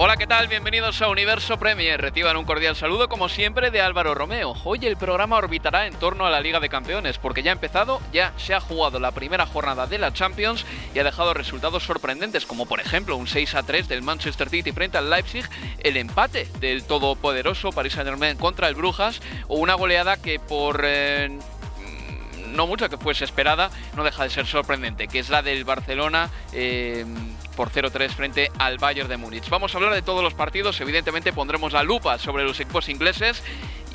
Hola, ¿qué tal? Bienvenidos a Universo Premier. Reciban un cordial saludo, como siempre, de Álvaro Romeo. Hoy el programa orbitará en torno a la Liga de Campeones, porque ya ha empezado, ya se ha jugado la primera jornada de la Champions y ha dejado resultados sorprendentes, como por ejemplo un 6 a 3 del Manchester City frente al Leipzig, el empate del todopoderoso Paris Saint-Germain contra el Brujas, o una goleada que por. Eh, no mucho que fuese esperada, no deja de ser sorprendente, que es la del Barcelona eh, por 0-3 frente al Bayern de Múnich. Vamos a hablar de todos los partidos, evidentemente pondremos la lupa sobre los equipos ingleses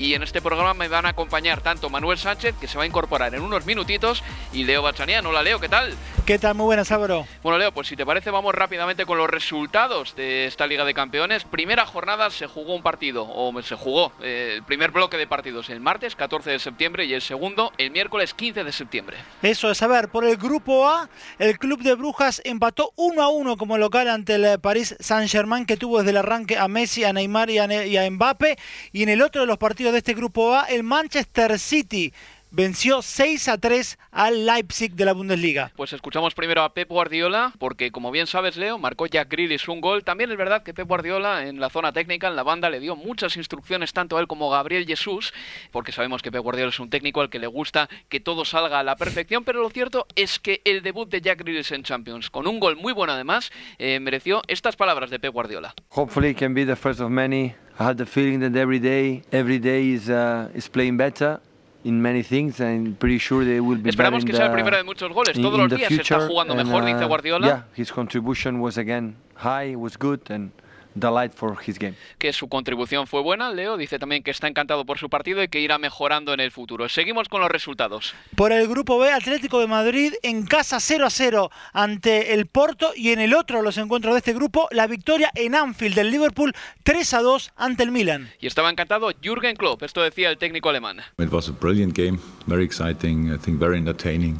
y en este programa me van a acompañar tanto Manuel Sánchez, que se va a incorporar en unos minutitos, y Leo Bachanian. Hola Leo, ¿qué tal? ¿Qué tal? Muy buenas, Álvaro. Bueno Leo, pues si te parece vamos rápidamente con los resultados de esta Liga de Campeones. Primera jornada se jugó un partido, o se jugó eh, el primer bloque de partidos el martes 14 de septiembre y el segundo el miércoles 15 de septiembre. Eso es, a ver, por el grupo A, el Club de Brujas empató 1 a 1 como local ante el Paris Saint-Germain que tuvo desde el arranque a Messi, a Neymar y a, y a Mbappe. Y en el otro de los partidos de este grupo A, el Manchester City venció 6 a 3 al Leipzig de la Bundesliga. Pues escuchamos primero a Pep Guardiola, porque como bien sabes, Leo, marcó Jack Grealish un gol. También es verdad que Pep Guardiola en la zona técnica, en la banda, le dio muchas instrucciones tanto a él como a Gabriel Jesús, porque sabemos que Pep Guardiola es un técnico al que le gusta que todo salga a la perfección, pero lo cierto es que el debut de Jack Grealish en Champions, con un gol muy bueno además, eh, mereció estas palabras de Pep Guardiola. Hopefully can be the first of many. I had the feeling that every day, every day is, uh, is playing better. In many things, I'm pretty sure they will be Esperamos que sea el the- primero de muchos goles. in- Todos in los the días se está future, jugando and, mejor, dice uh, Guardiola. Yeah, his contribution was again high, was good, and the light for his game. que su contribución fue buena. Leo dice también que está encantado por su partido y que irá mejorando en el futuro. Seguimos con los resultados. Por el grupo B, Atlético de Madrid en casa 0 a 0 ante el Porto y en el otro de los encuentros de este grupo, la victoria en Anfield del Liverpool 3 a 2 ante el Milan. Y estaba encantado Jürgen Klopp, esto decía el técnico alemán. It was a brilliant game, very exciting, I think very entertaining.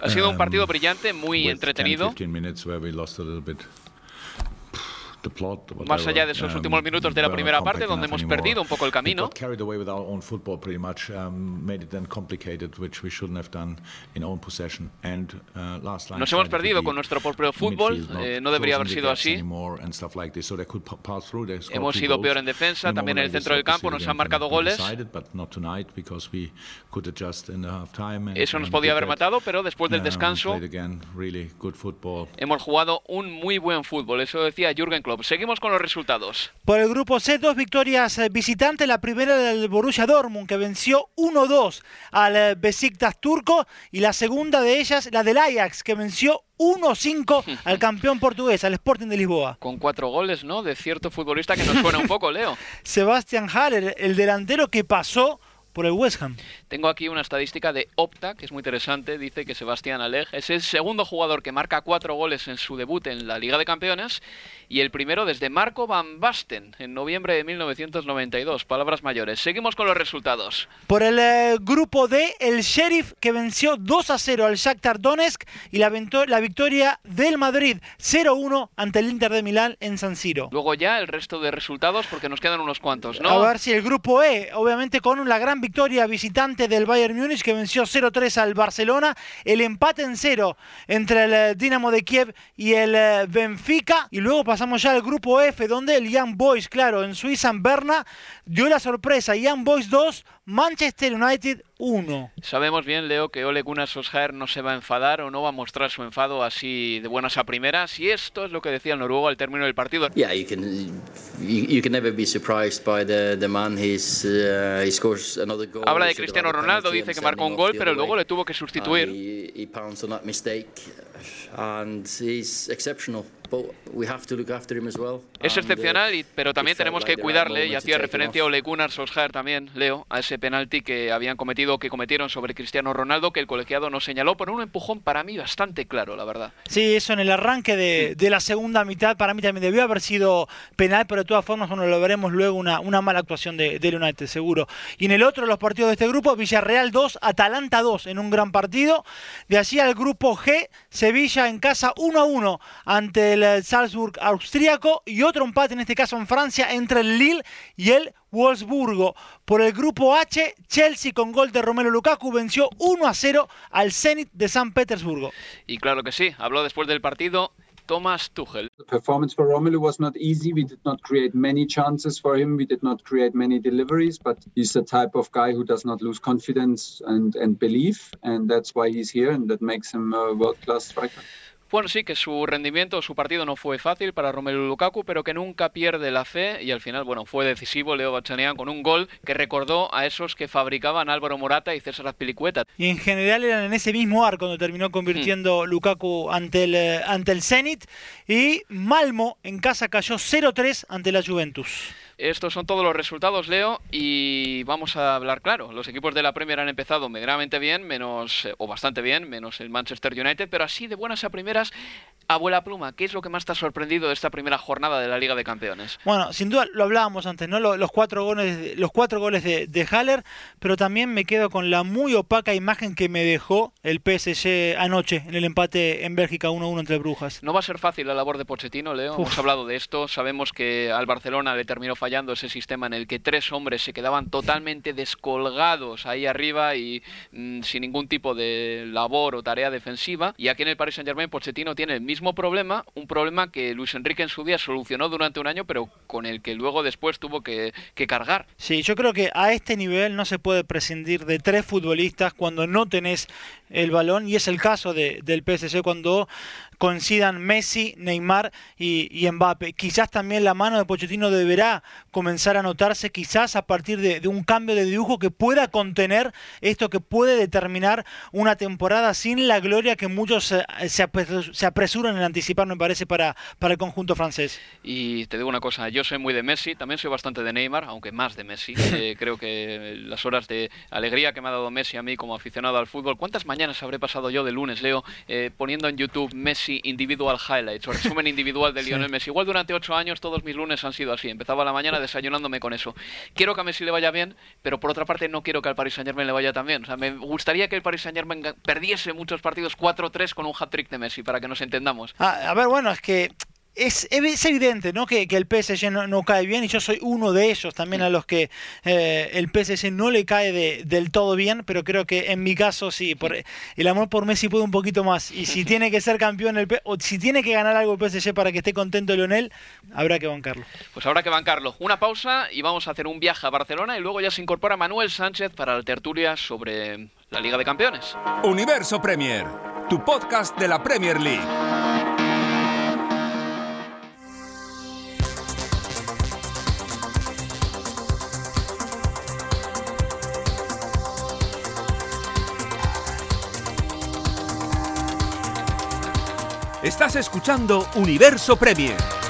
Ha sido un Um, partido brillante, muy with entretenido. Más allá de esos Um, últimos minutos de la primera parte, donde hemos perdido un poco el camino. um, uh, Nos hemos perdido con nuestro propio fútbol, eh, no debería haber sido así. Hemos sido peor en defensa, también en el centro del campo nos han marcado goles. Eso nos podía haber matado, pero después del Um, descanso hemos jugado un muy buen fútbol. Eso decía Jürgen Klopp. Seguimos con los resultados. Por el grupo C, dos victorias eh, visitantes. La primera del Borussia Dortmund, que venció 1-2 al eh, Besiktas turco. Y la segunda de ellas, la del Ajax, que venció 1-5 al campeón portugués, al Sporting de Lisboa. Con cuatro goles, ¿no? De cierto futbolista que nos suena un poco, Leo. Sebastian Haller, el delantero que pasó por el West Ham. Tengo aquí una estadística de Opta, que es muy interesante. Dice que Sebastián Aleg es el segundo jugador que marca cuatro goles en su debut en la Liga de Campeones y el primero desde Marco Van Basten en noviembre de 1992. Palabras mayores. Seguimos con los resultados. Por el eh, grupo D, el Sheriff que venció 2 a 0 al Shakhtar Donetsk y la, la victoria del Madrid 0-1 ante el Inter de Milán en San Siro. Luego ya el resto de resultados porque nos quedan unos cuantos, ¿no? A ver si el grupo E, obviamente con la gran victoria visitante del Bayern Múnich que venció 0-3 al Barcelona, el empate en cero entre el eh, Dinamo de Kiev y el eh, Benfica y luego pasamos ya al grupo F donde el Young Boys, claro, en Suiza en Berna dio la sorpresa, Young Boys 2 Manchester United 1. Sabemos bien, Leo, que Ole Gunnar Solskjaer no se va a enfadar o no va a mostrar su enfado así de buenas a primeras. Y esto es lo que decía el noruego al término del partido. Yeah, you can you, can never be surprised by the, the man. He's, uh, he scores another goal. Habla de Cristiano Ronaldo, dice que marcó un gol, pero luego le tuvo que sustituir. He, he pounced on that mistake, and he's exceptional. Es excepcional, y, pero también tenemos que cuidarle, y hacía referencia Ole Gunnar Solskjaer también, Leo, a ese penalti que habían cometido, que cometieron sobre Cristiano Ronaldo, que el colegiado no señaló por un empujón para mí bastante claro, la verdad. Sí, eso en el arranque de, de la segunda mitad para mí también debió haber sido penal, pero de todas formas bueno, lo veremos luego una, una mala actuación de, de United, seguro. Y en el otro de los partidos de este grupo, Villarreal 2, Atalanta 2, en un gran partido. De allí al grupo G, Sevilla en casa 1 a 1 ante el el Salzburg austríaco y otro empate en este caso en Francia entre el Lille y el Wolfsburgo. Por el grupo H, Chelsea con gol de Romelu Lukaku venció 1 a 0 al Zenit de San Petersburgo. Y claro que sí, habló después del partido Thomas Tuchel. The performance for Romelu was not easy. We did not create many chances for him. We did not create many deliveries, but he's the type of guy who does not lose confidence and, and belief, and that's why he's here, and that makes him a world-class striker. Bueno, sí, que su rendimiento, su partido no fue fácil para Romelu Lukaku, pero que nunca pierde la fe y al final, bueno, fue decisivo Leo Bachanian con un gol que recordó a esos que fabricaban Álvaro Morata y César Azpilicueta. Y en general eran en ese mismo arco donde terminó convirtiendo hmm. Lukaku ante el, eh, ante el Zenit y Malmo en casa cayó 0-3 ante la Juventus. Estos son todos los resultados, Leo, y vamos a hablar claro. Los equipos de la Premier han empezado medianamente bien, menos eh, o bastante bien, menos el Manchester United, pero así de buenas a primeras Abuela Pluma, ¿qué es lo que más te ha sorprendido de esta primera jornada de la Liga de Campeones? Bueno, sin duda lo hablábamos antes, ¿no? Los, cuatro goles, los cuatro goles de, de, Haller, pero también me quedo con la muy opaca imagen que me dejó el PSG anoche en el empate en Bélgica 1-1 entre Brujas. No va a ser fácil la labor de Pochettino, Leo. Hemos hablado de esto. Sabemos que al Barcelona le terminó fallando ese sistema en el que tres hombres se quedaban totalmente descolgados ahí arriba y mm, sin ningún tipo de labor o tarea defensiva. Y aquí en el Paris Saint-Germain, Pochettino tiene el mismo problema, un problema que Luis Enrique en su día solucionó durante un año, pero con el que luego después tuvo que, cargar. Sí, yo creo que a este nivel no se puede prescindir de tres futbolistas cuando no tenés el balón, y es el caso de, del PSG cuando coincidan Messi, Neymar y, Mbappe. Quizás también la mano de Pochettino deberá comenzar a notarse, quizás a partir de, un cambio de dibujo que pueda contener esto que puede determinar una temporada sin la gloria que muchos se, se apresuran en anticipar, me parece, para, para el conjunto francés. Y te digo una cosa, yo soy muy de Messi, también soy bastante de Neymar, aunque más de Messi. Eh, creo que las horas de alegría que me ha dado Messi a mí como aficionado al fútbol, ¿cuántas mañanas habré pasado yo de lunes, Leo, eh, poniendo en YouTube Messi? Individual Highlights o resumen individual de Lionel Messi. Igual durante ocho años todos mis lunes han sido así. Empezaba la mañana desayunándome con eso. Quiero que a Messi le vaya bien, pero por otra parte no quiero que al Paris Saint Germain le vaya tan bien. O sea, me gustaría que el Paris Saint Germain perdiese muchos partidos 4-3 con un hat-trick de Messi, para que nos entendamos. Ah, a ver, bueno, es que es, evidente ¿no? que, el PSG no, cae bien y yo soy uno de ellos también a los que eh, el PSG no le cae del todo bien, pero creo que en mi caso sí, por, el amor por Messi puede un poquito más y si tiene que ser campeón el o si tiene que ganar algo el PSG para que esté contento Leonel, habrá que bancarlo. Pues habrá que bancarlo. Una pausa y vamos a hacer un viaje a Barcelona y luego ya se incorpora Manuel Sánchez para la tertulia sobre la Liga de Campeones. Universo Premier, tu podcast de la Premier League. Estás escuchando Universo Premier.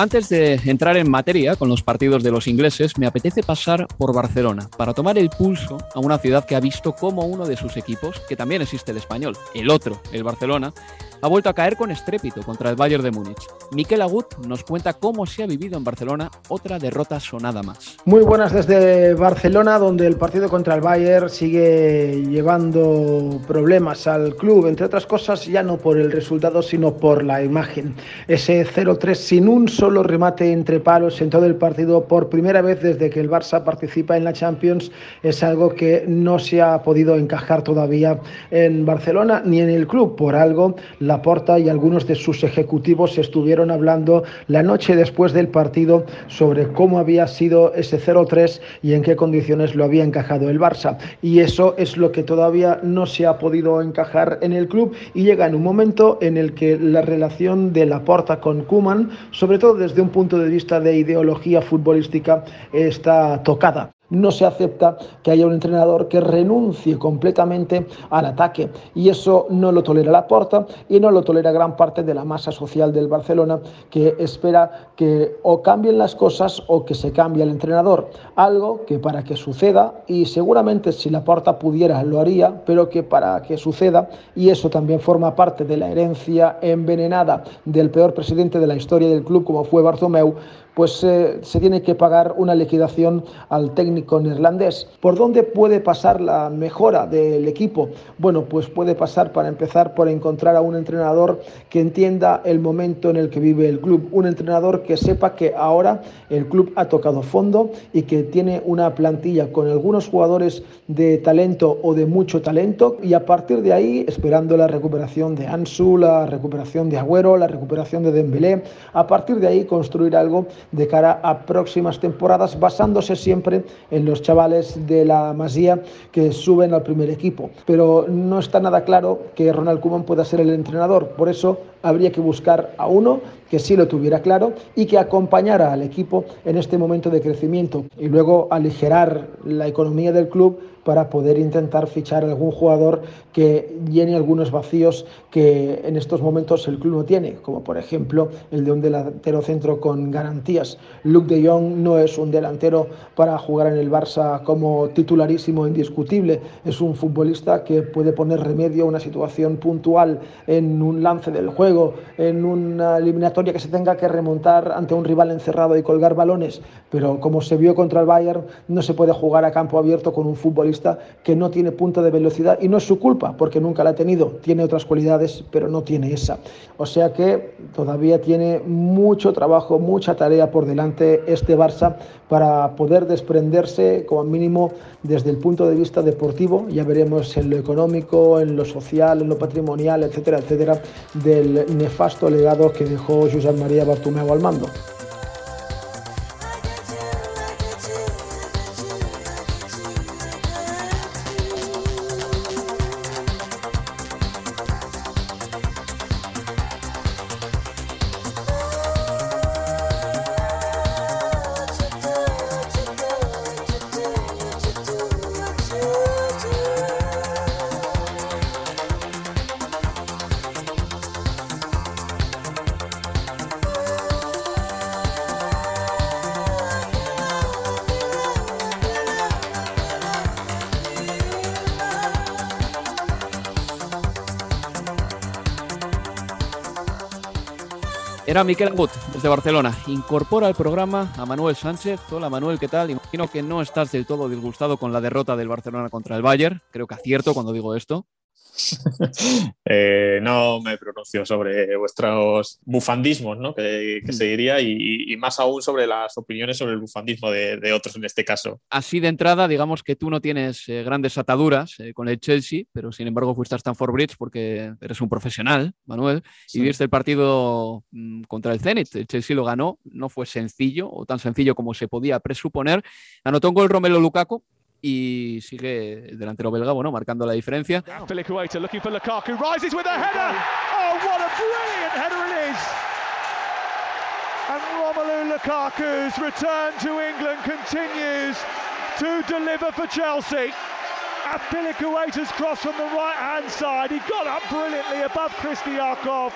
Antes de entrar en materia con los partidos de los ingleses, me apetece pasar por Barcelona para tomar el pulso a una ciudad que ha visto como uno de sus equipos, que también existe el español, el otro, el Barcelona, ha vuelto a caer con estrépito contra el Bayern de Múnich. Miquel Agut nos cuenta cómo se ha vivido en Barcelona otra derrota sonada más. Muy buenas desde Barcelona, donde el partido contra el Bayern sigue llevando problemas al club, entre otras cosas ya no por el resultado, sino por la imagen. Ese 0-3 sin un solo remate entre palos en todo el partido por primera vez desde que el Barça participa en la Champions es algo que no se ha podido encajar todavía en Barcelona ni en el club. Por algo, Laporta y algunos de sus ejecutivos estuvieron hablando la noche después del partido sobre cómo había sido ese 0-3 y en qué condiciones lo había encajado el Barça. Y eso es lo que todavía no se ha podido encajar en el club y llega en un momento en el que la relación de Laporta con Kuman, sobre todo desde un punto de vista de ideología futbolística, está tocada no se acepta que haya un entrenador que renuncie completamente al ataque. Y eso no lo tolera la Porta y no lo tolera gran parte de la masa social del Barcelona que espera que o cambien las cosas o que se cambie el entrenador, algo que para que suceda y seguramente si la Porta pudiera lo haría, pero que para que suceda y eso también forma parte de la herencia envenenada del peor presidente de la historia del club como fue Bartomeu, pues eh, se tiene que pagar una liquidación al técnico neerlandés. ¿Por dónde puede pasar la mejora del equipo? Bueno, pues puede pasar para empezar por encontrar a un entrenador que entienda el momento en el que vive el club, un entrenador que sepa que ahora el club ha tocado fondo y que tiene una plantilla con algunos jugadores de talento o de mucho talento y a partir de ahí, esperando la recuperación de Ansu, la recuperación de Agüero, la recuperación de Dembélé, a partir de ahí construir algo de cara a próximas temporadas, basándose siempre en los chavales de la Masía que suben al primer equipo. Pero no está nada claro que Ronald Koeman pueda ser el entrenador, por eso habría que buscar a uno que sí lo tuviera claro y que acompañara al equipo en este momento de crecimiento y luego aligerar la economía del club para poder intentar fichar algún jugador que llene algunos vacíos que en estos momentos el club no tiene, como por ejemplo el de un delantero centro con garantías. Luke de Jong no es un delantero para jugar en el Barça como titularísimo indiscutible, es un futbolista que puede poner remedio a una situación puntual en un lance del juego, en una eliminatoria que se tenga que remontar ante un rival encerrado y colgar balones, pero como se vio contra el Bayern, no se puede jugar a campo abierto con un futbolista que no tiene punto de velocidad y no es su culpa, porque nunca la ha tenido, tiene otras cualidades, pero no tiene esa. O sea que todavía tiene mucho trabajo, mucha tarea por delante este Barça para poder desprenderse como mínimo desde el punto de vista deportivo, ya veremos en lo económico, en lo social, en lo patrimonial, etcétera, etcétera, del nefasto legado que dejó Josep María Bartomeu al mando. Era Miquel Agut, desde Barcelona. Incorpora al programa a Manuel Sánchez. Hola Manuel, ¿qué tal? Imagino que no estás del todo disgustado con la derrota del Barcelona contra el Bayern. Creo que acierto cuando digo esto. Eh, no me pronuncio sobre vuestros bufandismos, ¿no? que, se diría, y, más aún sobre las opiniones sobre el bufandismo de, otros en este caso. Así de entrada, digamos que tú no tienes eh, grandes ataduras eh, con el Chelsea, pero sin embargo fuiste a Stanford Bridge porque eres un profesional, Manuel, y viste el partido mm, contra el Zenit. El Chelsea lo ganó, no fue sencillo o tan sencillo como se podía presuponer. Anotó un gol Romelo Lukaku, y sigue el delantero belga, bueno, marcando la diferencia. Oh! And Romelu Lukaku's return to England continues to deliver for Chelsea. Apilikueta's cross from the right-hand side. He got up brilliantly above Christiakov.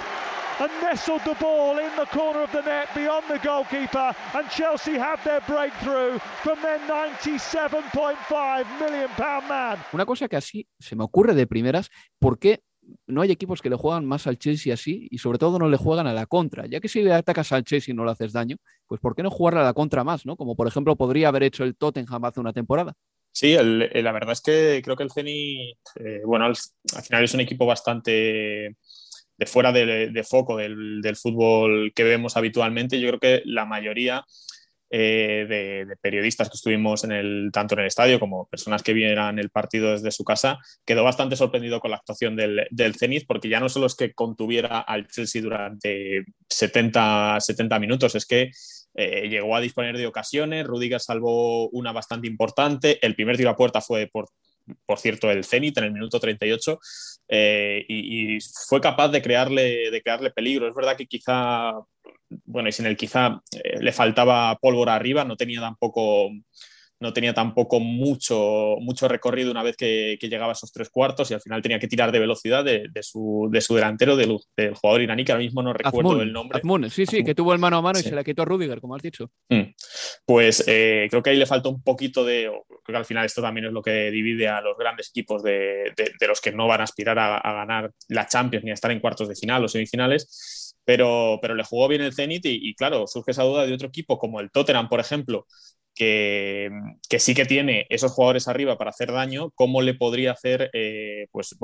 And nestled the ball in the corner of the net beyond the goalkeeper. And Chelsea have their breakthrough from their 97.5 million pound man. Una cosa que así se me ocurre de primeras, ¿por qué no hay equipos que le juegan más al Chelsea así y sobre todo no le juegan a la contra. Ya que si le atacas al Chelsea y no le haces daño, pues ¿por qué no jugarle a la contra más? ¿no? Como por ejemplo podría haber hecho el Tottenham hace una temporada. Sí, la verdad es que creo que el Zenit, eh, bueno, al, final es un equipo bastante de fuera de, foco del, del, fútbol que vemos habitualmente. Yo creo que la mayoría eh, de, periodistas que estuvimos en el, tanto en el estadio como personas que vieran el partido desde su casa, quedó bastante sorprendido con la actuación del, del Zenit, porque ya no solo es que contuviera al Chelsea durante 70, 70 minutos, es que eh, llegó a disponer de ocasiones, Rudiger salvó una bastante importante, el primer tiro a puerta fue por, por cierto, el Zenit en el minuto 38 eh, y, fue capaz de crearle, de crearle peligro. Es verdad que quizá bueno, y sin el quizá eh, le faltaba pólvora arriba, no tenía tampoco no tenía tampoco mucho, mucho recorrido una vez que, llegaba a esos tres cuartos y al final tenía que tirar de velocidad de, su, delantero, del, jugador iraní, que ahora mismo no recuerdo el nombre. sí, sí, que tuvo el mano a mano y se la quitó a Rudiger, como has dicho. Mm. Pues eh, creo que ahí le faltó un poquito de. Creo que al final esto también es lo que divide a los grandes equipos de, los que no van a aspirar a, a ganar la Champions ni a estar en cuartos de final o semifinales pero, pero le jugó bien el Zenit y, claro, surge esa duda de otro equipo como el Tottenham, por ejemplo, que, sí que tiene esos jugadores arriba para hacer daño, cómo le podría hacer, eh, pues,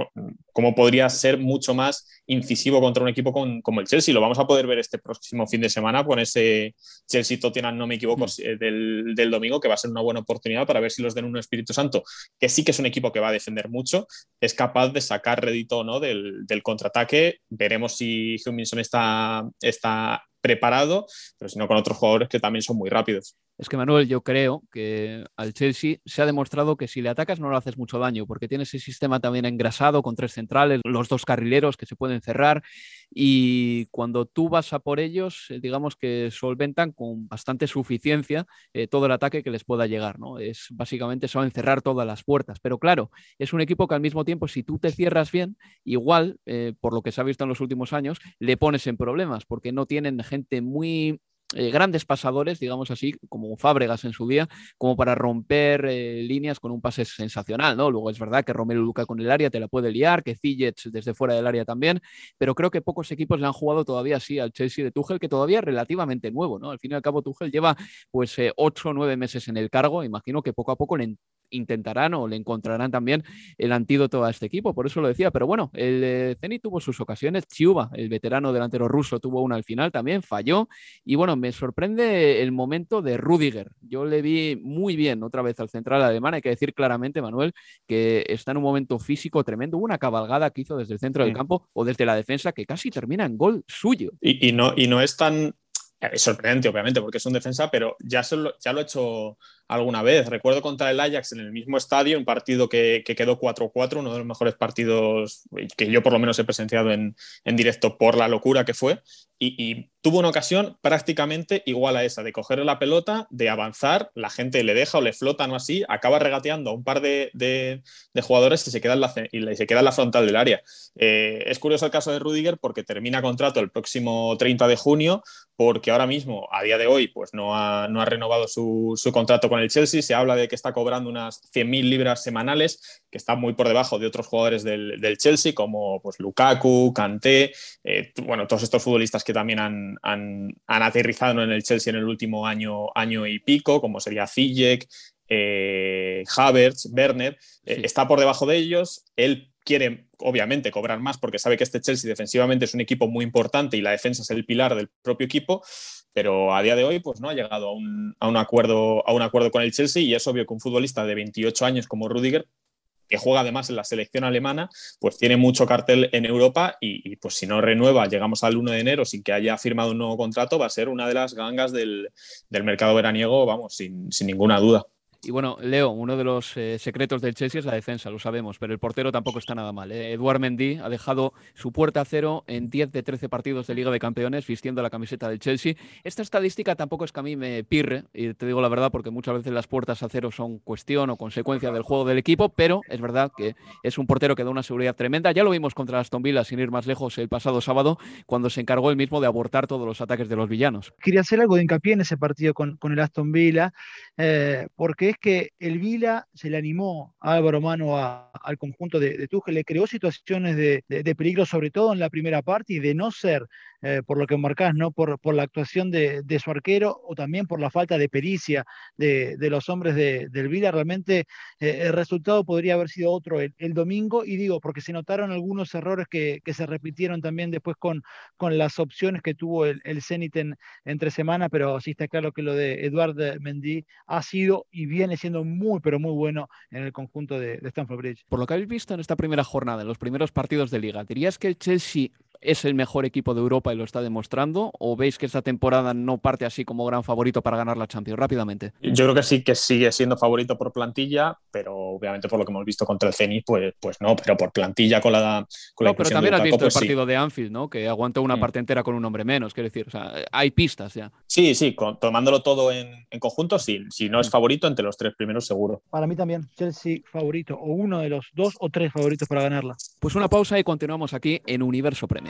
cómo podría ser mucho más incisivo contra un equipo como el Chelsea. Lo vamos a poder ver este próximo fin de semana con ese Chelsea-Tottenham, no me equivoco, mm. eh, del, domingo, que va a ser una buena oportunidad para ver si los den un Espíritu Santo, que sí que es un equipo que va a defender mucho, es capaz de sacar rédito ¿no? del, contraataque. Veremos si heung está, está preparado, pero si no con otros jugadores que también son muy rápidos. Es que Manuel, yo creo que al Chelsea se ha demostrado que si le atacas no le haces mucho daño, porque tiene ese sistema también engrasado con tres centrales, los dos carrileros que se pueden cerrar y cuando tú vas a por ellos, eh, digamos que solventan con bastante suficiencia eh, todo el ataque que les pueda llegar, ¿no? Es básicamente saben cerrar todas las puertas, pero claro, es un equipo que al mismo tiempo si tú te cierras bien, igual, eh, por lo que se ha visto en los últimos años, le pones en problemas, porque no tienen gente muy eh, grandes pasadores, digamos así, como Fábregas en su día, como para romper eh, líneas con un pase sensacional, ¿no? Luego es verdad que Romero Luca con el área te la puede liar, que Ziyech desde fuera del área también, pero creo que pocos equipos le han jugado todavía así al Chelsea de Tuchel, que todavía es relativamente nuevo, ¿no? Al fin y al cabo Tuchel lleva pues eh, ocho o nueve meses en el cargo, imagino que poco a poco le intentarán o le encontrarán también el antídoto a este equipo, por eso lo decía, pero bueno, el Zenit tuvo sus ocasiones, Chiuba, el veterano delantero ruso, tuvo una al final también, falló, y bueno, me sorprende el momento de Rudiger. Yo le vi muy bien otra vez al central alemán. Hay que decir claramente, Manuel, que está en un momento físico tremendo. una cabalgada que hizo desde el centro del campo o desde la defensa que casi termina en gol suyo. Y, no, y no es tan. Es sorprendente, obviamente, porque es un defensa, pero ya, ya lo ha hecho alguna vez. Recuerdo contra el Ajax en el mismo estadio, un partido que, quedó 4-4, uno de los mejores partidos que yo por lo menos he presenciado en, directo por la locura que fue. Y, tuvo una ocasión prácticamente igual a esa, de coger la pelota, de avanzar, la gente le deja o le flota, no así, acaba regateando a un par de, jugadores y se, queda en la, y se queda en la frontal del área. Eh, es curioso el caso de Rudiger porque termina contrato el próximo 30 de junio, porque ahora mismo, a día de hoy, pues no ha, no ha renovado su, su contrato con el Chelsea se habla de que está cobrando unas 100.000 libras semanales, que está muy por debajo de otros jugadores del, Chelsea, como pues, Lukaku, Kanté, eh, bueno, todos estos futbolistas que también han, han, aterrizado en el Chelsea en el último año, año y pico, como sería Ziyech, eh, Havertz, Werner, eh, está por debajo de ellos. Él quiere, obviamente, cobrar más porque sabe que este Chelsea defensivamente es un equipo muy importante y la defensa es el pilar del propio equipo pero a día de hoy pues no ha llegado a un, acuerdo, a un acuerdo con el Chelsea y es obvio que un futbolista de 28 años como Rudiger que juega además en la selección alemana, pues tiene mucho cartel en Europa y, pues si no renueva, llegamos al 1 de enero sin que haya firmado un nuevo contrato, va a ser una de las gangas del, mercado veraniego, vamos, sin, ninguna duda. Y bueno, Leo, uno de los eh, secretos del Chelsea es la defensa, lo sabemos, pero el portero tampoco está nada mal. ¿eh? Eduard Mendy ha dejado su puerta a cero en 10 de 13 partidos de Liga de Campeones vistiendo la camiseta del Chelsea. Esta estadística tampoco es que a mí me pirre, y te digo la verdad, porque muchas veces las puertas a cero son cuestión o consecuencia del juego del equipo, pero es verdad que es un portero que da una seguridad tremenda. Ya lo vimos contra Aston Villa, sin ir más lejos, el pasado sábado, cuando se encargó él mismo de abortar todos los ataques de los villanos. Quería hacer algo de hincapié en ese partido con, con el Aston Villa, eh, porque es que el Vila se le animó a Álvaro Mano al conjunto de, de le creó situaciones de, de, peligro, sobre todo en la primera parte, y de no ser, eh, por lo que marcás, ¿no? por, por la actuación de, su arquero o también por la falta de pericia de, los hombres del Vila, realmente eh, el resultado podría haber sido otro el, domingo, y digo, porque se notaron algunos errores que, que, se repitieron también después con, con las opciones que tuvo el, el Zenit en, entre semana, pero sí está claro que lo de Eduard Mendy ha sido y viene siendo muy, pero muy bueno en el conjunto de, de Stamford Bridge. Por lo que habéis visto en esta primera jornada, en los primeros partidos de liga, ¿dirías que el Chelsea es el mejor equipo de Europa y lo está demostrando? ¿O veis que esta temporada no parte así como gran favorito para ganar la Champions? Rápidamente. Yo creo que sí que sigue siendo favorito por plantilla, pero obviamente por lo que hemos visto contra el Zenit, pues, pues no, pero por plantilla con la. Con no, pero también has visto el pues partido de Anfield, ¿no? Que aguantó una mm. parte entera con un hombre menos, quiero decir, o sea, hay pistas ya. Sí, sí, tomándolo todo en, conjunto, sí. Si no es mm. favorito, entre los tres primeros, seguro. Para mí también, Chelsea favorito, o uno de los dos o tres favoritos para ganarla. Pues una pausa y continuamos aquí en Universo Premier.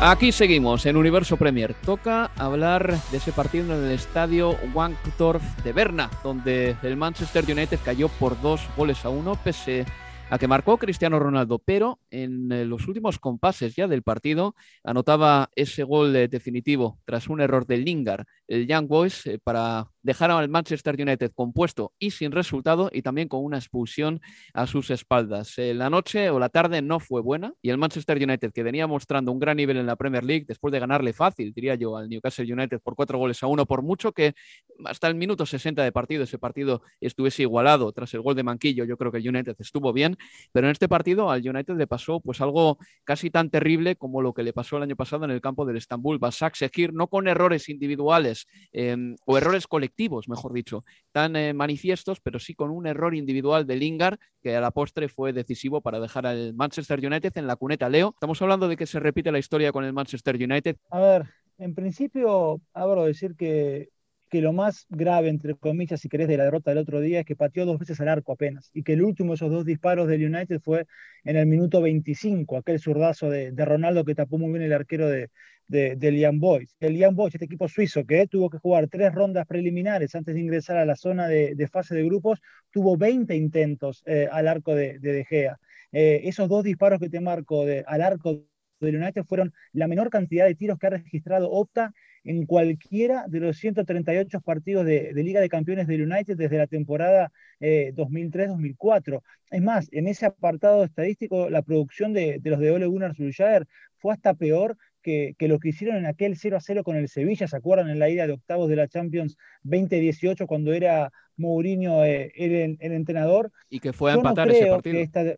Aquí seguimos en Universo Premier. Toca hablar de ese partido en el estadio Wankdorf de Berna, donde el Manchester United cayó por dos goles a uno, pese a que marcó Cristiano Ronaldo, pero en eh, los últimos compases ya del partido anotaba ese gol definitivo tras un error de Lingard, el Young Boys, eh, para dejar al Manchester United compuesto y sin resultado y también con una expulsión a sus espaldas. Eh, la noche o la tarde no fue buena y el Manchester United, que venía mostrando un gran nivel en la Premier League, después de ganarle fácil, diría yo, al Newcastle United por cuatro goles a uno, por mucho que hasta el minuto 60 de partido ese partido estuviese igualado tras el gol de Manquillo, yo creo que el United estuvo bien, pero en este partido al United le pasó pues algo casi tan terrible como lo que le pasó el año pasado en el campo del Estambul, Basak Sekir, no con errores individuales em, o errores colectivos, mejor dicho, tan eh, manifiestos, pero sí con un error individual de Lingard que a la postre fue decisivo para dejar al Manchester United en la cuneta. Leo, estamos hablando de que se repite la historia con el Manchester United. A ver, en principio, abro decir que que lo más grave, entre comillas, si querés, de la derrota del otro día es que pateó dos veces al arco apenas y que el último de esos dos disparos del United fue en el minuto 25, aquel zurdazo de, Ronaldo que tapó muy bien el arquero de, de, de Liam Boys. El Liam Boys, este equipo suizo que tuvo que jugar tres rondas preliminares antes de ingresar a la zona de, fase de grupos, tuvo 20 intentos eh, al arco de De, Gea. Eh, esos dos disparos que te marco al arco del United fueron la menor cantidad de tiros que ha registrado Opta en cualquiera de los 138 partidos de, Liga de Campeones del United desde la temporada 2003-2004. Eh, es más, en ese apartado estadístico, la producción de, los de Ole Gunnar Solskjaer fue hasta peor que, lo que hicieron en aquel 0 a 0 con el Sevilla, ¿se acuerdan? En la ida de octavos de la Champions 2018, cuando era Mourinho eh, el, entrenador. Y que fue a empatar ese partido.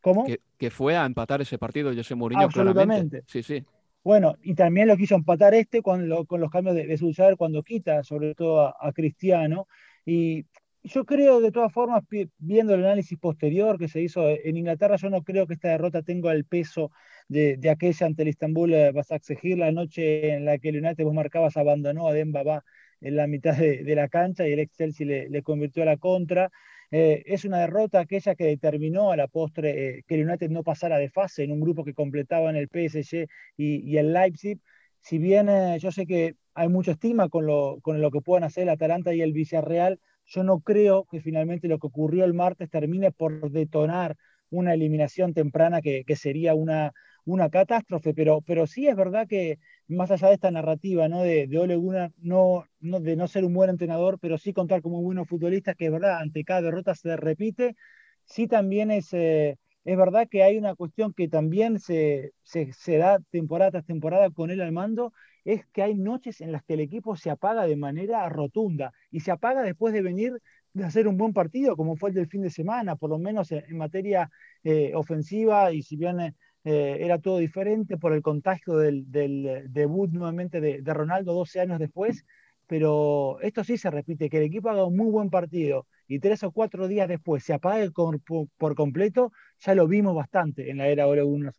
¿Cómo? Que, fue a empatar ese partido, José Mourinho, Absolutamente. Sí, sí. Bueno, y también lo quiso empatar este con, con los cambios de, de cuando quita, sobre todo a, Cristiano. Y yo creo, de todas formas, viendo el análisis posterior que se hizo en Inglaterra, yo no creo que esta derrota tenga el peso de, aquella ante el Istanbul eh, exigir la noche en la que el United, vos marcabas, abandonó a Dembaba en la mitad de, la cancha y el ex le, le convirtió a la contra. Eh, es una derrota aquella que determinó a la postre eh, que el United no pasara de fase en un grupo que completaban el PSG y, el Leipzig. Si bien eh, yo sé que hay mucha estima con lo, con lo que puedan hacer el Atalanta y el Villarreal, yo no creo que finalmente lo que ocurrió el martes termine por detonar una eliminación temprana que, que sería una, una catástrofe, pero, pero sí es verdad que más allá de esta narrativa ¿no? de, de Ole no, no, de no ser un buen entrenador, pero sí contar como buenos futbolistas, que es verdad, ante cada derrota se repite, sí también es, eh, es verdad que hay una cuestión que también se, se, da temporada tras temporada con él al mando, es que hay noches en las que el equipo se apaga de manera rotunda y se apaga después de venir de hacer un buen partido, como fue el del fin de semana, por lo menos en, materia eh, ofensiva, y si bien eh, era todo diferente por el contagio del, debut nuevamente de, Ronaldo 12 años después, pero esto sí se repite, que el equipo haga un muy buen partido y tres o cuatro días después se apague por, completo, ya lo vimos bastante en la era Ole Gunnar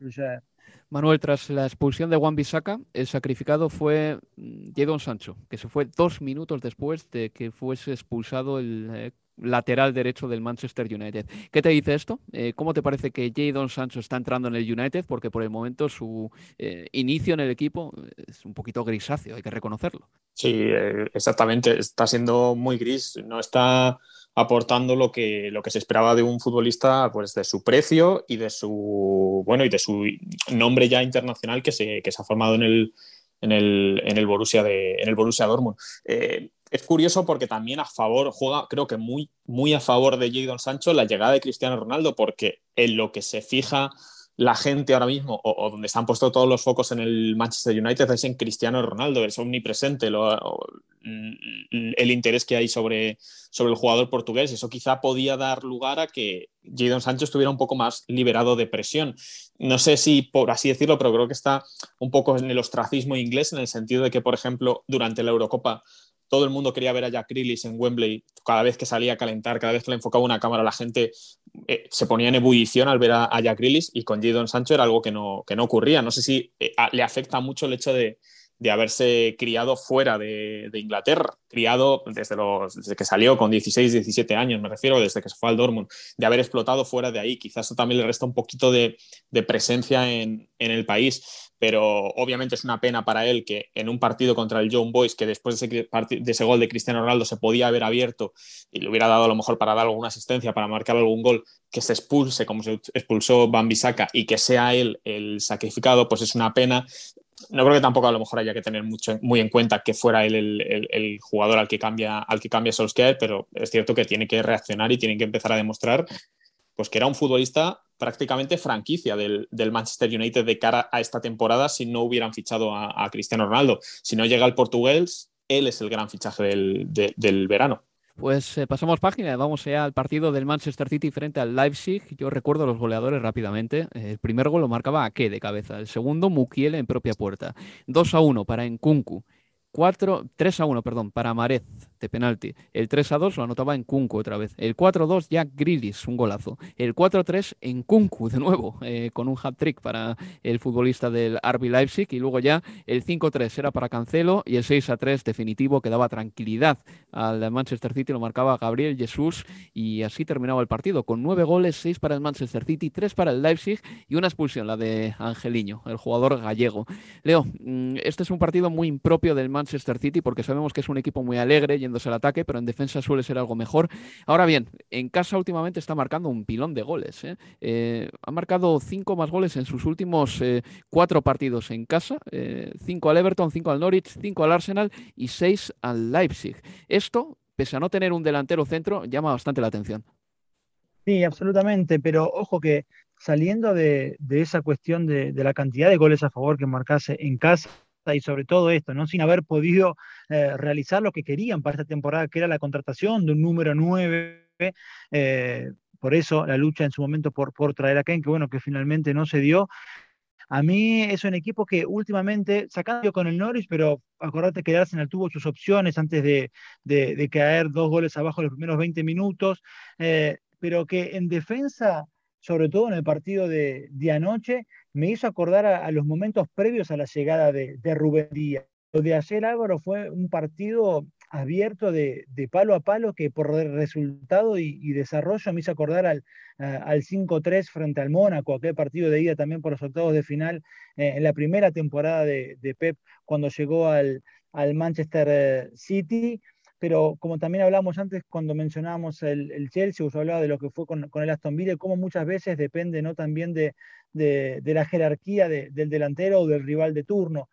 Manuel, tras la expulsión de Juan Bisaca, el sacrificado fue mm, Jadon Sancho, que se fue dos minutos después de que fuese expulsado el eh, lateral derecho del Manchester United. ¿Qué te dice esto? Eh, ¿Cómo te parece que Jadon Sancho está entrando en el United? Porque por el momento su eh, inicio en el equipo es un poquito grisáceo, hay que reconocerlo. Sí, exactamente. Está siendo muy gris. No está aportando lo que, lo que se esperaba de un futbolista, pues de su precio y de su bueno y de su nombre ya internacional que se, que se ha formado en el, en el, en el Borussia de en el Borussia Dortmund. Es curioso porque también a favor, juega creo que muy, muy a favor de Jadon Sancho la llegada de Cristiano Ronaldo, porque en lo que se fija la gente ahora mismo, o, donde están puestos todos los focos en el Manchester United, es en Cristiano Ronaldo, es omnipresente el interés que hay sobre, sobre el jugador portugués. Eso quizá podía dar lugar a que Jadon Sancho estuviera un poco más liberado de presión. No sé si por así decirlo, pero creo que está un poco en el ostracismo inglés, en el sentido de que, por ejemplo, durante la Eurocopa todo el mundo quería ver a Jack Grealish en Wembley. Cada vez que salía a calentar, cada vez que le enfocaba una cámara, la gente eh, se ponía en ebullición al ver a, Jack Grealish y con Jadon Sancho era algo que no, que no ocurría. No sé si eh, le afecta mucho el hecho de, haberse criado fuera de, Inglaterra, criado desde, los, desde que salió con 16, 17 años, me refiero, desde que se fue al Dortmund, de haber explotado fuera de ahí. Quizás eso también le resta un poquito de, presencia en, en, el país pero obviamente es una pena para él que en un partido contra el John Boys, que después de ese, gol de Cristiano Ronaldo se podía haber abierto y le hubiera dado a lo mejor para dar alguna asistencia, para marcar algún gol, que se expulse como se expulsó Bambisaka y que sea él el sacrificado, pues es una pena. No creo que tampoco a lo mejor haya que tener mucho, muy en cuenta que fuera él el, jugador al que cambia al que cambia Solskjaer, pero es cierto que tiene que reaccionar y tiene que empezar a demostrar pues que era un futbolista prácticamente franquicia del, Manchester United de cara a esta temporada si no hubieran fichado a, Cristiano Ronaldo. Si no llega el portugués, él es el gran fichaje del, verano. Pues eh, pasamos página, vamos ya al partido del Manchester City frente al Leipzig. Yo recuerdo los goleadores rápidamente. El primer gol lo marcaba Ake de cabeza, el segundo Mukiele en propia puerta. 2 a 1 para Nkunku. 4, 3 a 1, perdón, para Marez de penalti. El 3 a 2 lo anotaba en Kunku otra vez. El 4 a 2 Jack Grillis, un golazo. El 4 a 3 en Kunku de nuevo, eh, con un hat-trick para el futbolista del RB Leipzig. Y luego ya el 5 a 3 era para Cancelo y el 6 a 3 definitivo que daba tranquilidad al Manchester City. Lo marcaba Gabriel Jesús y así terminaba el partido con 9 goles, 6 para el Manchester City, 3 para el Leipzig y una expulsión, la de Angeliño, el jugador gallego. Leo, mm, este es un partido muy impropio del Manchester City porque sabemos que es un equipo muy alegre yéndose al ataque, pero en defensa suele ser algo mejor. Ahora bien, en casa últimamente está marcando un pilón de goles. ¿eh? Eh, ha marcado cinco más goles en sus últimos eh, cuatro partidos en casa. cinco al Everton, cinco al Norwich, cinco al Arsenal y seis al Leipzig. Esto, pese a no tener un delantero centro, llama bastante la atención. Sí, absolutamente, pero ojo que saliendo de, esa cuestión de, de, la cantidad de goles a favor que marcase en casa, y sobre todo esto, ¿no? sin haber podido eh, realizar lo que querían para esta temporada, que era la contratación de un número 9. Eh, por eso la lucha en su momento por, por traer a Ken, que bueno, que finalmente no se dio. A mí es un equipo que últimamente, sacando con el Norris, pero acordate que Arsenal tuvo sus opciones antes de, de, caer dos goles abajo en los primeros 20 minutos, eh, pero que en defensa sobre todo en el partido de, de anoche, me hizo acordar a, los momentos previos a la llegada de, de Rubén Díaz. Lo de ayer Álvaro fue un partido abierto de, de, palo a palo que por resultado y, desarrollo me hizo acordar al, al 5-3 frente al Mónaco, aquel partido de ida también por los octavos de final eh, en la primera temporada de, de, Pep cuando llegó al, al Manchester eh, City pero como también hablamos antes cuando mencionábamos el, Chelsea, os hablaba de lo que fue con, el Aston Villa, cómo muchas veces depende ¿no? también de, la jerarquía del delantero o del rival de turno.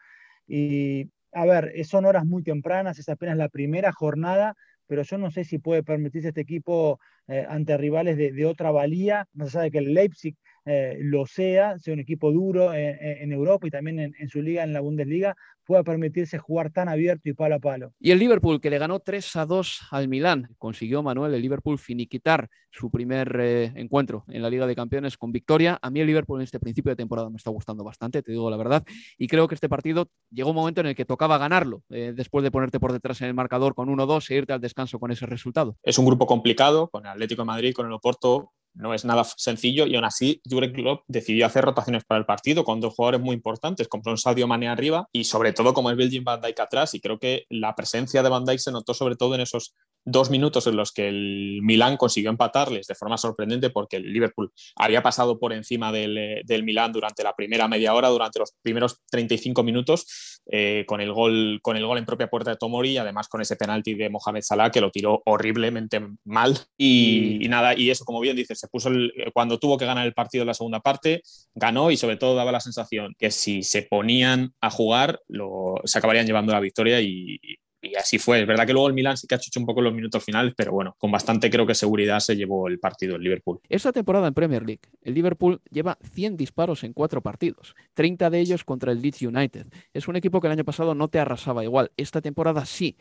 Y a ver, son horas muy tempranas, es apenas la primera jornada, pero yo no sé si puede permitirse este equipo eh, ante rivales de, otra valía, más allá de que el Leipzig eh, lo sea, sea un equipo duro en, Europa y también en, su liga, en la Bundesliga, pueda permitirse jugar tan abierto y palo a palo. Y el Liverpool, que le ganó 3 a 2 al Milán, consiguió Manuel el Liverpool finiquitar su primer eh, encuentro en la Liga de Campeones con victoria. A mí el Liverpool en este principio de temporada me está gustando bastante, te digo la verdad, y creo que este partido llegó un momento en el que tocaba ganarlo, eh, después de ponerte por detrás en el marcador con 1-2 e irte al descanso con ese resultado. Es un grupo complicado, con el Atlético de Madrid, con el Oporto, no es nada sencillo y aún así Jurgen Klopp decidió hacer rotaciones para el partido con dos jugadores muy importantes, compró un Sadio Mane arriba y sobre todo como es Belgium Van Dijk atrás y creo que la presencia de Van Dijk se notó sobre todo en esos dos minutos en los que el Milán consiguió empatarles de forma sorprendente porque el Liverpool había pasado por encima del, eh, del Milán durante la primera media hora, durante los primeros 35 minutos, eh, con, el gol, con el gol en propia puerta de Tomori y además con ese penalti de Mohamed Salah que lo tiró horriblemente mal. Y, nada, y eso, como bien dices, se puso cuando tuvo que ganar el partido en la segunda parte, ganó y sobre todo daba la sensación que si se ponían a jugar, lo, se acabarían llevando la victoria y, y así fue. Es verdad que luego el Milan sí que ha hecho un poco los minutos finales, pero bueno, con bastante creo que seguridad se llevó el partido el Liverpool. Esta temporada en Premier League, el Liverpool lleva 100 disparos en cuatro partidos, 30 de ellos contra el Leeds United. Es un equipo que el año pasado no te arrasaba igual, esta temporada sí.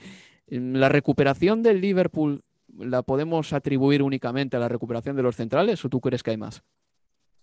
La recuperación del Liverpool la podemos atribuir únicamente a la recuperación de los centrales o tú crees que hay más?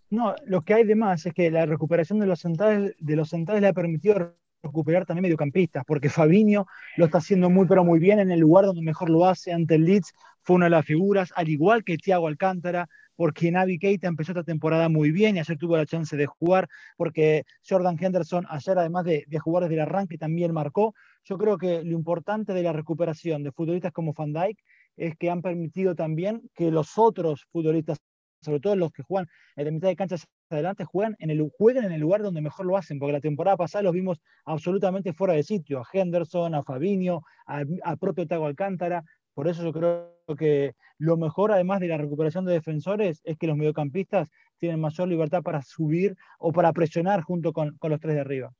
No, lo que hay de más es que la recuperación de los centrales, de los centrales le ha permitido recuperar también mediocampistas, porque Fabinho lo está haciendo muy pero muy bien en el lugar donde mejor lo hace ante el Leeds, fue una de las figuras, al igual que Thiago Alcántara, porque Navi Keita empezó esta temporada muy bien y ayer tuvo la chance de jugar, porque Jordan Henderson ayer además de, de jugar desde el arranque también marcó. Yo creo que lo importante de la recuperación de futbolistas como Van Dijk es que han permitido también que los otros futbolistas sobre todo los que juegan en la mitad de cancha adelante, juegan en el, jueguen en el lugar donde mejor lo hacen, porque la temporada pasada los vimos absolutamente fuera de sitio, a Henderson, a Fabinho, a, propio Tago Alcántara, por eso yo creo que lo mejor, además de la recuperación de defensores, es que los mediocampistas tienen mayor libertad para subir o para presionar junto con los tres de arriba.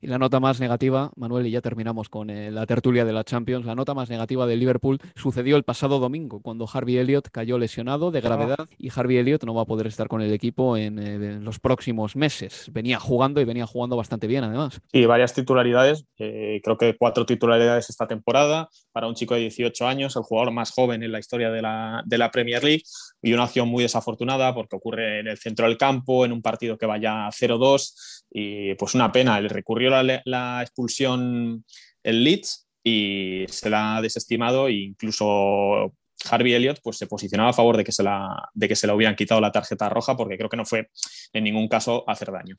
Y la nota más negativa, Manuel, y ya terminamos con eh, la tertulia de la Champions, la nota más negativa del Liverpool sucedió el pasado domingo, cuando Harvey Elliott cayó lesionado de gravedad y Harvey Elliott no va a poder estar con el equipo en, eh, los próximos meses. Venía jugando y venía jugando bastante bien, además. Sí, varias titularidades, eh, creo que cuatro titularidades esta temporada para un chico de 18 años, el jugador más joven en la historia de la, de la Premier League y una acción muy desafortunada porque ocurre en el centro del campo, en un partido que vaya 0-2 y pues una pena, le recurrió la, expulsión el Leeds y se la ha desestimado e incluso Harvey Elliott pues, se posicionaba a favor de que, se la, de que se le hubieran quitado la tarjeta roja porque creo que no fue en ningún caso hacer daño.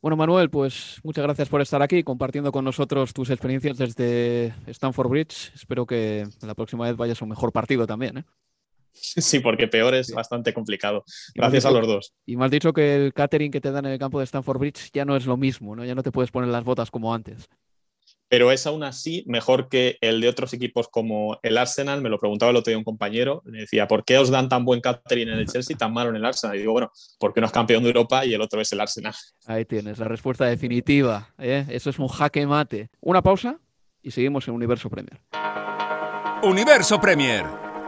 Bueno, Manuel, pues muchas gracias por estar aquí compartiendo con nosotros tus experiencias desde Stanford Bridge. Espero que la próxima vez vayas a un mejor partido también. ¿eh? Sí, porque peor es bastante complicado. Gracias a los dos. Y me has dicho que el catering que te dan en el campo de Stanford Bridge ya no es lo mismo, ¿no? Ya no te puedes poner las botas como antes. Pero es aún así mejor que el de otros equipos como el Arsenal. Me lo preguntaba el otro día un compañero. Me decía, ¿por qué os dan tan buen catering en el Chelsea y tan malo en el Arsenal? Y digo, bueno, porque uno es campeón de Europa y el otro es el Arsenal. Ahí tienes la respuesta definitiva. ¿eh? Eso es un jaque mate. Una pausa y seguimos en Universo Premier. Universo Premier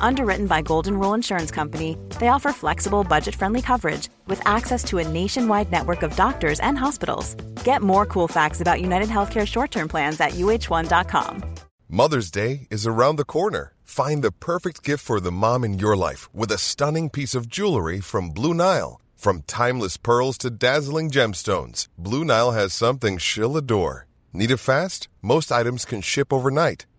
Underwritten by Golden Rule Insurance Company, they offer flexible, budget friendly coverage with access to a nationwide network of doctors and hospitals. Get more cool facts about United Healthcare short term plans at uh1.com. Mother's Day is around the corner. Find the perfect gift for the mom in your life with a stunning piece of jewelry from Blue Nile. From timeless pearls to dazzling gemstones, Blue Nile has something she'll adore. Need it fast? Most items can ship overnight.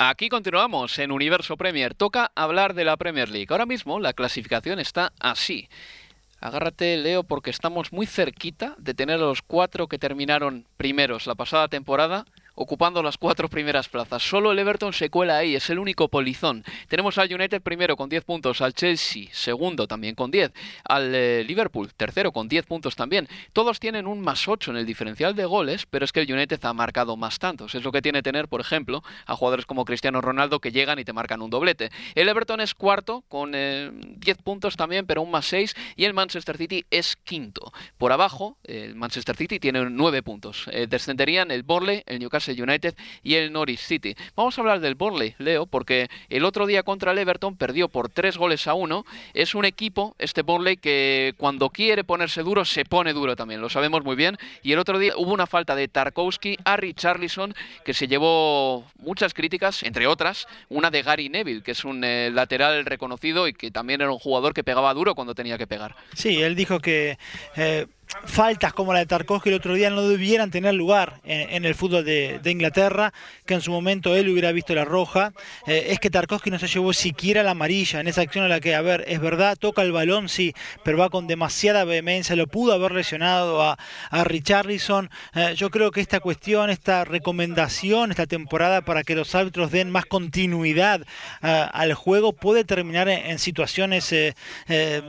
Aquí continuamos en Universo Premier. Toca hablar de la Premier League. Ahora mismo la clasificación está así. Agárrate, Leo, porque estamos muy cerquita de tener a los cuatro que terminaron primeros la pasada temporada ocupando las cuatro primeras plazas. Solo el Everton se cuela ahí, es el único polizón. Tenemos al United primero con 10 puntos, al Chelsea segundo también con 10, al eh, Liverpool tercero con 10 puntos también. Todos tienen un más 8 en el diferencial de goles, pero es que el United ha marcado más tantos. Es lo que tiene tener, por ejemplo, a jugadores como Cristiano Ronaldo que llegan y te marcan un doblete. El Everton es cuarto con 10 eh, puntos también, pero un más 6, y el Manchester City es quinto. Por abajo, el Manchester City tiene 9 puntos. Eh, descenderían el Borley, el Newcastle United y el Norwich City. Vamos a hablar del Burnley, Leo, porque el otro día contra el Everton perdió por tres goles a uno. Es un equipo, este Burnley, que cuando quiere ponerse duro, se pone duro también, lo sabemos muy bien. Y el otro día hubo una falta de Tarkowski a Richarlison que se llevó muchas críticas, entre otras, una de Gary Neville, que es un eh, lateral reconocido y que también era un jugador que pegaba duro cuando tenía que pegar. Sí, él dijo que eh, faltas como la de Tarkovsky el otro día no debieran tener lugar en, el fútbol de, Inglaterra, que en su momento él hubiera visto la roja. Eh, es que Tarkovsky no se llevó siquiera la amarilla en esa acción en la que, a ver, es verdad, toca el balón, sí, pero va con demasiada vehemencia, lo pudo haber lesionado a, a Richarlison. Eh, yo creo que esta cuestión, esta recomendación, esta temporada para que los árbitros den más continuidad eh, al juego puede terminar en, situaciones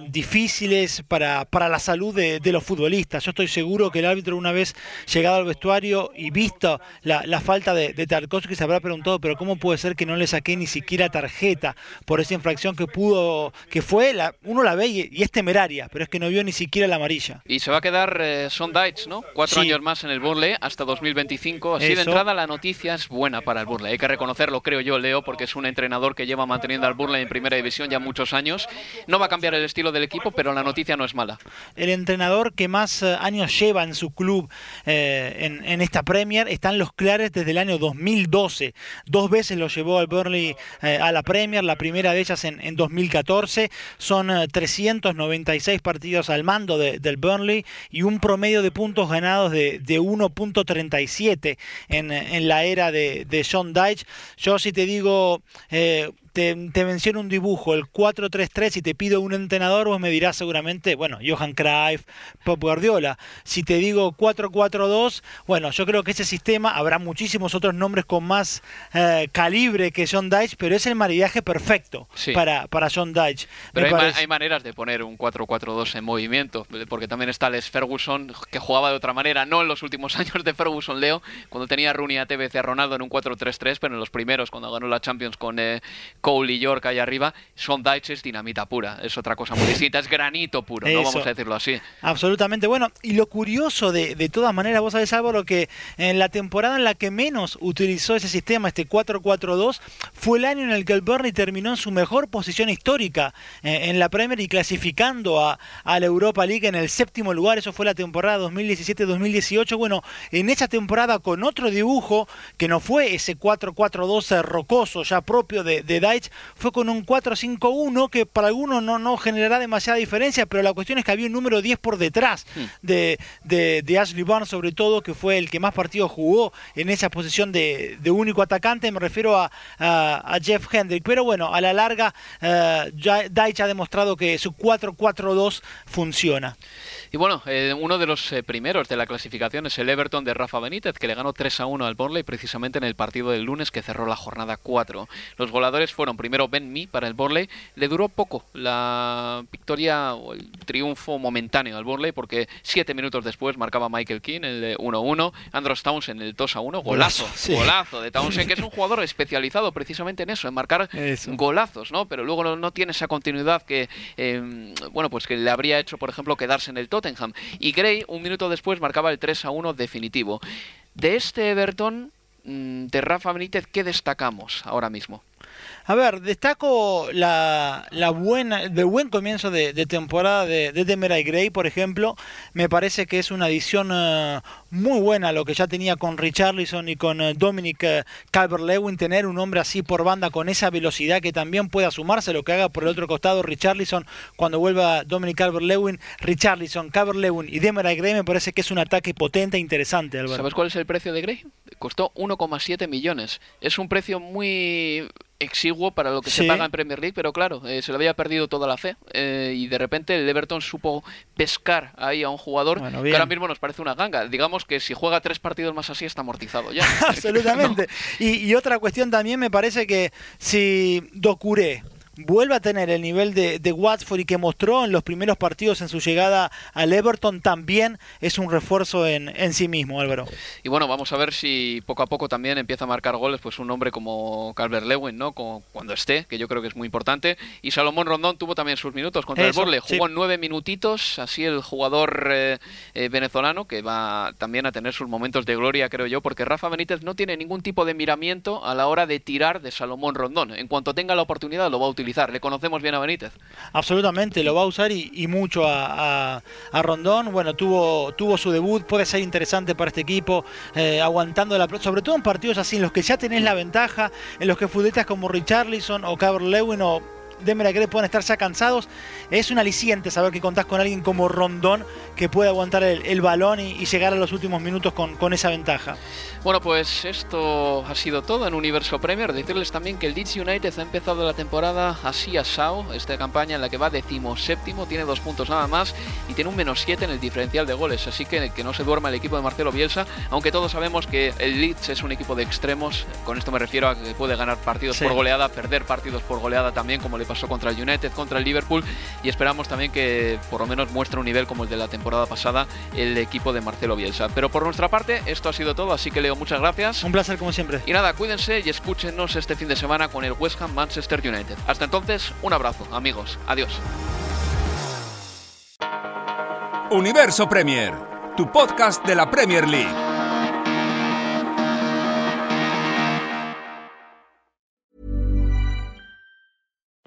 difíciles para, para la salud de, de los futbolistas yo estoy seguro que el árbitro una vez llegado al vestuario y visto la, falta de, de, Tarkovsky se habrá preguntado, pero ¿cómo puede ser que no le saqué ni siquiera tarjeta por esa infracción que pudo, que fue, la, uno la ve y, es temeraria, pero es que no vio ni siquiera la amarilla. Y se va a quedar eh, Son ¿no? Cuatro años más en el Burnley hasta 2025. Así de entrada la noticia es buena para el Burnley. Hay que reconocerlo, creo yo, Leo, porque es un entrenador que lleva manteniendo al Burnley en primera división ya muchos años. No va a cambiar el estilo del equipo, pero la noticia no es mala. El entrenador que más eh, años lleva en su club eh, en, esta Premier están los Clares desde el año 2012. Dos veces lo llevó al Burnley eh, a la Premier, la primera de ellas en, 2014. Son 396 partidos al mando del Burnley y un promedio de puntos ganados de, 1.37 en, en, la era de, de John Dyche. Yo si te digo te, menciono un dibujo, el 4-3-3, y te pido un entrenador, vos me dirás seguramente, bueno, Johan Cruyff, Pop Guardiola. Si te digo 4-4-2, bueno, yo creo que ese sistema, habrá muchísimos otros nombres con más eh, calibre que John Dyche, pero es el maridaje perfecto para, para John Dyche. Pero hay, maneras de poner un 4-4-2 en movimiento, porque también está Les Ferguson, que jugaba de otra manera, no en los últimos años de Ferguson, Leo, cuando tenía Rooney a TBC a Ronaldo en un 4-3-3, pero en los primeros, cuando ganó la Champions con... Eh, Cole y York ahí arriba, son es dinamita pura, es otra cosa muy distinta, es granito puro, no vamos a decirlo así. Absolutamente, bueno, y lo curioso de, de todas maneras, vos sabés Álvaro que en la temporada en la que menos utilizó ese sistema, este 4-4-2, fue el año en el que el Burnley terminó en su mejor posición histórica eh, en la Premier y clasificando a, a la Europa League en el séptimo lugar, eso fue la temporada 2017-2018, bueno, en esa temporada con otro dibujo que no fue ese 4-4-2 rocoso ya propio de, de fue con un 4-5-1 que para algunos no, no generará demasiada diferencia, pero la cuestión es que había un número 10 por detrás hmm. de, de, Ashley Barnes, sobre todo, que fue el que más partidos jugó en esa posición de, de único atacante. Me refiero a, a, Jeff Hendrick. Pero bueno, a la larga, uh, ha demostrado que su 4-4-2 funciona. Y bueno, eh, uno de los eh, primeros de la clasificación es el Everton de Rafa Benítez, que le ganó 3 a 1 al Burnley precisamente en el partido del lunes que cerró la jornada 4. Los goleadores fueron primero Ben Mee para el Burnley, le duró poco la victoria o el triunfo momentáneo al Burnley porque siete minutos después marcaba Michael King el 1-1, Andros Townsend el 2 a 1, golazo, golazo de Townsend, que es un jugador especializado precisamente en eso, en marcar golazos, ¿no? Pero luego no, tiene esa continuidad que, em, bueno, pues que le habría hecho, por ejemplo, quedarse en el Tottenham. Y Gray, un minuto después, marcaba el 3 a 1 definitivo. De este Everton, mm, de Rafa Benítez, ¿qué destacamos ahora mismo? A ver, destaco la, la buena, el buen comienzo de, temporada de, de Gray, por ejemplo. Me parece que es una adición eh, muy buena lo que ya tenía con Richarlison y con eh, Dominic uh, Calvert-Lewin. Tener un hombre así por banda con esa velocidad que también pueda sumarse lo que haga por el otro costado Richarlison cuando vuelva Dominic Calvert-Lewin. Richarlison, Calvert-Lewin y Demarai Gray me parece que es un ataque potente e interesante, ¿Sabes cuál es el precio de Gray? Costó 1,7 millones. Es un precio muy exiguo para lo que se paga en Premier League, pero claro, eh, se le había perdido toda la fe eh, y de repente el Everton supo pescar ahí a un jugador que ahora mismo nos parece una ganga. Digamos que si juega tres partidos más así está amortizado ya. Absolutamente. y, y, otra cuestión también me parece que si Docuré vuelve a tener el nivel de, de, Watford y que mostró en los primeros partidos en su llegada al Everton, también es un refuerzo en, en sí mismo, Álvaro. Y bueno, vamos a ver si poco a poco también empieza a marcar goles pues un hombre como Calvert Lewin, ¿no? Como cuando esté, que yo creo que es muy importante. Y Salomón Rondón tuvo también sus minutos contra el Borle, jugó nueve minutitos, así el jugador eh, eh, venezolano, que va también a tener sus momentos de gloria, creo yo, porque Rafa Benítez no tiene ningún tipo de miramiento a la hora de tirar de Salomón Rondón. En cuanto tenga la oportunidad lo va a utilizar le conocemos bien a Benítez. Absolutamente, lo va a usar y, mucho a, Rondón. Bueno, tuvo, tuvo su debut, puede ser interesante para este equipo, eh, aguantando la sobre todo en partidos así, en los que ya tenés la ventaja, en los que futbolistas como Richarlison o Cabr Lewin o Demera que pueden estar ya cansados. Es un aliciente saber que contás con alguien como Rondón que puede aguantar el, balón y, llegar a los últimos minutos con, con esa ventaja. Bueno, pues esto ha sido todo en Universo Premier. Decirles también que el Leeds United ha empezado la temporada así a Sao, esta campaña en la que va séptimo, tiene dos puntos nada más y tiene un menos siete en el diferencial de goles. Así que que no se duerma el equipo de Marcelo Bielsa, aunque todos sabemos que el Leeds es un equipo de extremos. Con esto me refiero a que puede ganar partidos por goleada, perder partidos por goleada también, como le pasó contra el United, contra el Liverpool. Y esperamos también que por lo menos muestre un nivel como el de la temporada pasada el equipo de Marcelo Bielsa. Pero por nuestra parte, esto ha sido todo, así que le muchas gracias. Un placer como siempre. Y nada, cuídense y escúchenos este fin de semana con el West Ham Manchester United. Hasta entonces, un abrazo, amigos. Adiós. Universo Premier, tu podcast de la Premier League.